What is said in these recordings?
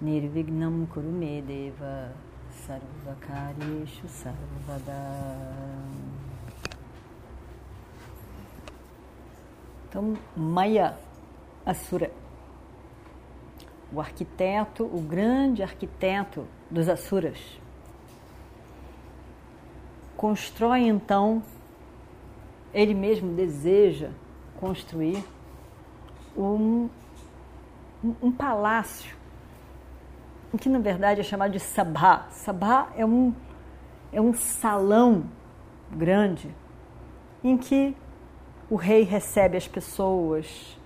Nirvignam Kurumedeva Sarvakaryeshu Sarvada Então, Maya Asura, o arquiteto, o grande arquiteto dos Asuras, constrói então, ele mesmo deseja construir um, um, palácio, que na verdade é chamado de Sabha. Sabha é um, é um salão grande em que o rei recebe as pessoas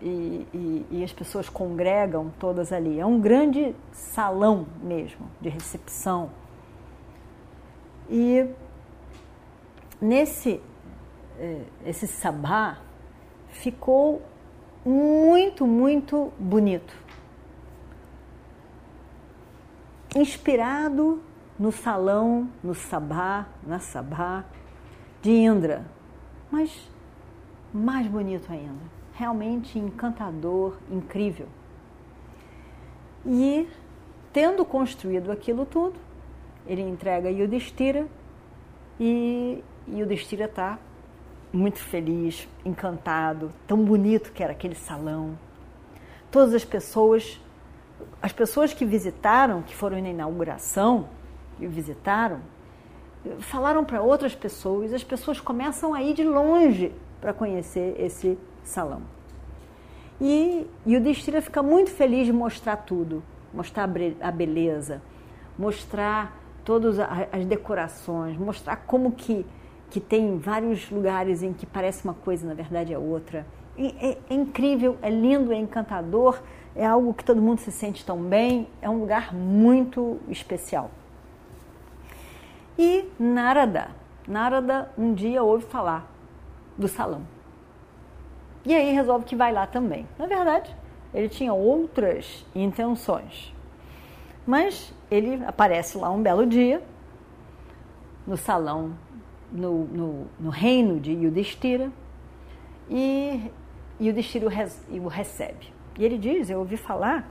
e, e, e, as pessoas congregam todas ali. É um grande salão mesmo de recepção. E nesse eh, esse sabá ficou muito, muito bonito. Inspirado no salão, no sabá, na sabá de Indra, mas mais bonito ainda, realmente encantador, incrível. E tendo construído aquilo tudo, ele entrega Yudhishthira e Yudhishthira está muito feliz, encantado, tão bonito que era aquele salão. Todas as pessoas, as pessoas que visitaram, que foram na inauguração e visitaram, falaram para outras pessoas, as pessoas começam a ir de longe para conhecer esse salão. E, e o Destira fica muito feliz de mostrar tudo, mostrar a beleza, mostrar todas as decorações, mostrar como que, que tem vários lugares em que parece uma coisa, na verdade é outra. É, é, incrível, é lindo, é encantador, é algo que todo mundo se sente tão bem, é um lugar muito especial. E Narada, Narada um dia ouve falar do salão. E aí resolve que vai lá também. Na verdade, ele tinha outras intenções. Mas ele aparece lá um belo dia, no salão, no, no, no reino de Yudhishthira, e Yudhishthira o, o recebe. E ele diz, eu ouvi falar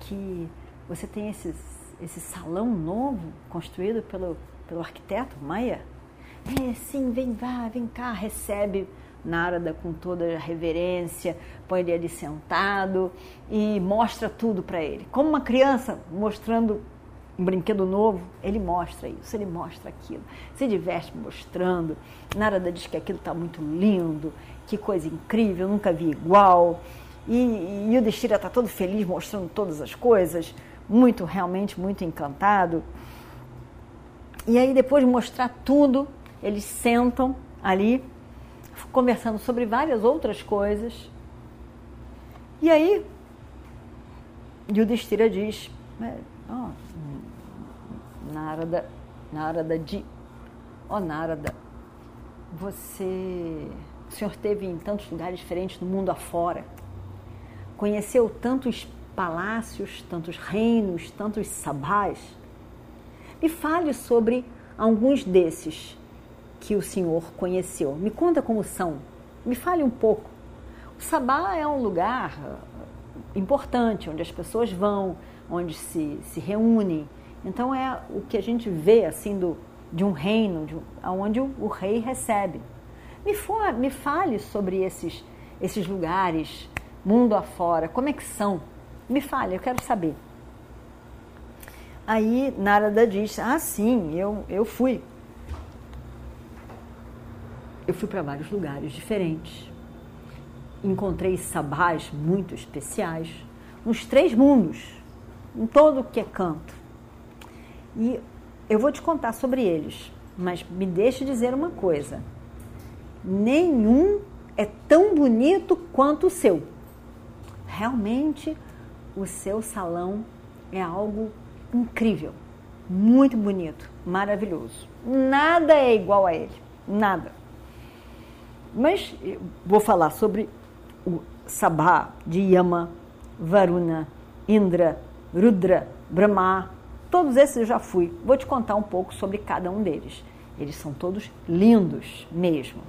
que você tem esses, esse salão novo construído pelo, pelo arquiteto Maia é, sim, vem, vá, vem cá, recebe Narada com toda a reverência, põe ele ali sentado e mostra tudo para ele. Como uma criança mostrando um brinquedo novo, ele mostra isso, ele mostra aquilo, se diverte mostrando. Narada diz que aquilo está muito lindo, que coisa incrível, nunca vi igual. E, e o Destira está todo feliz mostrando todas as coisas, muito, realmente muito encantado. E aí, depois de mostrar tudo, eles sentam ali, conversando sobre várias outras coisas. E aí, Yudhishthira diz, oh, Narada, Narada de, oh, Narada, você, o senhor teve em tantos lugares diferentes no mundo afora, conheceu tantos palácios, tantos reinos, tantos sabás. Me fale sobre alguns desses que o senhor conheceu. Me conta como são. Me fale um pouco. O Sabá é um lugar uh, importante, onde as pessoas vão, onde se, se reúnem. Então é o que a gente vê assim do, de um reino, de, onde o, o rei recebe. Me, for, me fale sobre esses, esses lugares, mundo afora, como é que são? Me fale, eu quero saber. Aí Narada diz: Ah, sim, eu, eu fui eu fui para vários lugares diferentes. Encontrei sabás muito especiais nos três mundos, em todo o que é canto. E eu vou te contar sobre eles, mas me deixe dizer uma coisa: nenhum é tão bonito quanto o seu. Realmente, o seu salão é algo incrível. muito bonito, maravilhoso. Nada é igual a ele, nada. Mas vou falar sobre o Sabha de Yama, Varuna, Indra, Rudra, Brahma, todos esses eu já fui. Vou te contar um pouco sobre cada um deles. Eles são todos lindos mesmo.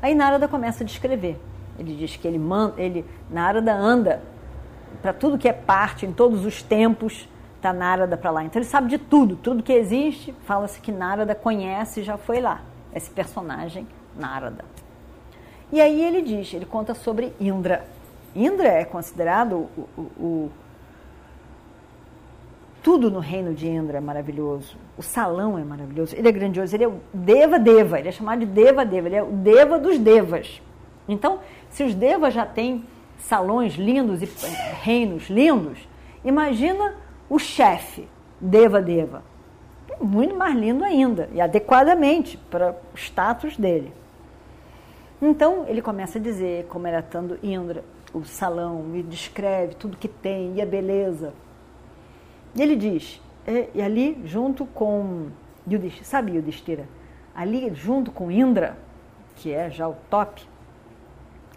Aí Narada começa a descrever. Ele diz que ele, manda, ele Narada anda para tudo que é parte, em todos os tempos, está Narada para lá. Então ele sabe de tudo, tudo que existe, fala-se que Narada conhece e já foi lá. Esse personagem, Narada. E aí ele diz, ele conta sobre Indra. Indra é considerado o, o, o tudo no reino de Indra é maravilhoso. O salão é maravilhoso. Ele é grandioso. Ele é o Deva Deva. Ele é chamado de Deva Deva. Ele é o Deva dos Devas. Então, se os Devas já têm salões lindos e reinos lindos, imagina o chefe Deva Deva. Muito mais lindo ainda e adequadamente para o status dele. Então ele começa a dizer como era tanto Indra, o salão, e descreve tudo que tem e a beleza. E ele diz, e, e ali junto com Yudhishthira, sabe Yudhishthira? Ali junto com Indra, que é já o top,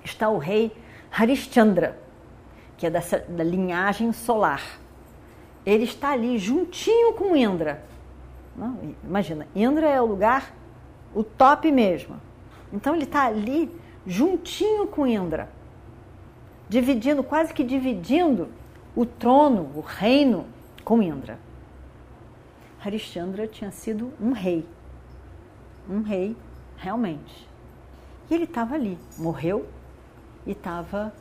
está o rei Harishchandra, que é dessa, da linhagem solar. Ele está ali juntinho com Indra. Não? Imagina, Indra é o lugar, o top mesmo. Então ele está ali juntinho com Indra, dividindo, quase que dividindo o trono, o reino com Indra. Harishchandra tinha sido um rei. Um rei, realmente. E ele estava ali, morreu e estava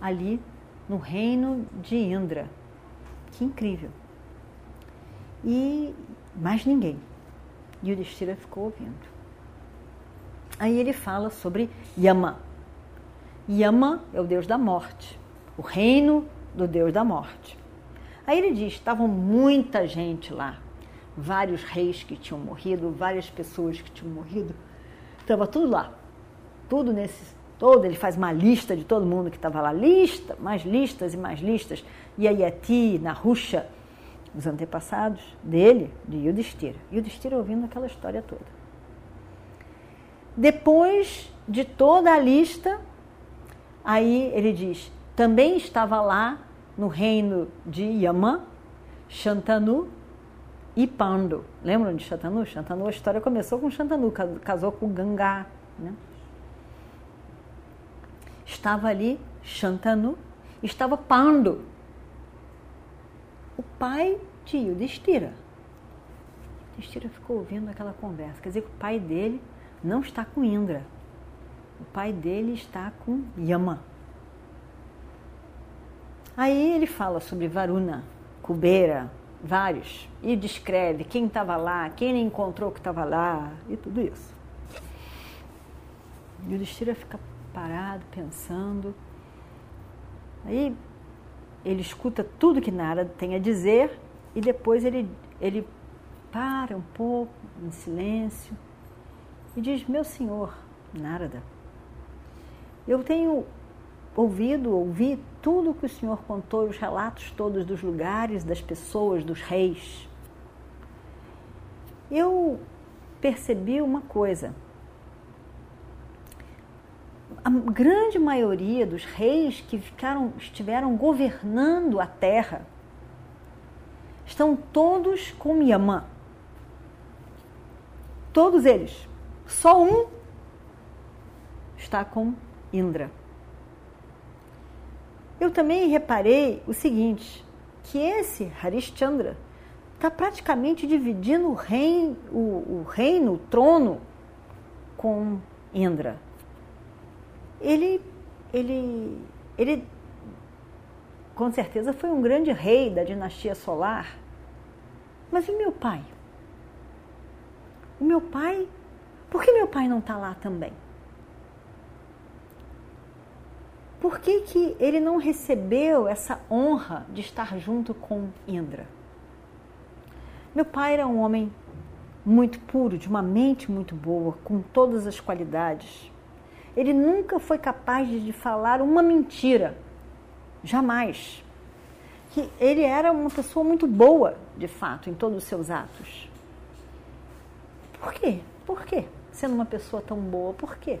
ali no reino de Indra. Que incrível. E mais ninguém. E o Destira ficou ouvindo. Aí ele fala sobre Yama. Yama é o deus da morte, o reino do deus da morte. Aí ele diz: estavam muita gente lá, vários reis que tinham morrido, várias pessoas que tinham morrido, estava tudo lá, tudo nesse todo, ele faz uma lista de todo mundo que estava lá, lista, mais listas e mais listas. E aí Yati, Narusha, os antepassados dele, de Yudhishthira. Yudhishthira ouvindo aquela história toda. Depois de toda a lista, aí ele diz, também estava lá no reino de Yama, Shantanu e Pando. Lembram de Shantanu? Shantanu, a história começou com Shantanu, casou com Ganga. Né? Estava ali Shantanu, estava Pando, o pai de Yudhishthira. Yudhishthira ficou ouvindo aquela conversa. Quer dizer que o pai dele não está com Indra. O pai dele está com Yama. Aí ele fala sobre Varuna, Kubera, vários, e descreve quem estava lá, quem ele encontrou que estava lá, e tudo isso. E o Destira fica parado, pensando. Aí ele escuta tudo que Narada tem a dizer e depois ele, ele para um pouco, em silêncio, e diz: Meu senhor, Narada, eu tenho ouvido, ouvi tudo que o senhor contou, os relatos todos dos lugares, das pessoas, dos reis. Eu percebi uma coisa a grande maioria dos reis que ficaram, estiveram governando a terra estão todos com Yama. Todos eles. Só um está com Indra. Eu também reparei o seguinte, que esse Harishchandra está praticamente dividindo o reino, o, o reino, o trono com Indra ele, ele, ele com certeza foi um grande rei da dinastia solar. Mas e meu pai? O meu pai, por que meu pai não está lá também? Por que, que ele não recebeu essa honra de estar junto com Indra? Meu pai era um homem muito puro, de uma mente muito boa, com todas as qualidades. Ele nunca foi capaz de falar uma mentira. Jamais. que ele era uma pessoa muito boa, de fato, em todos os seus atos. Por quê? Por quê? Sendo uma pessoa tão boa, por quê?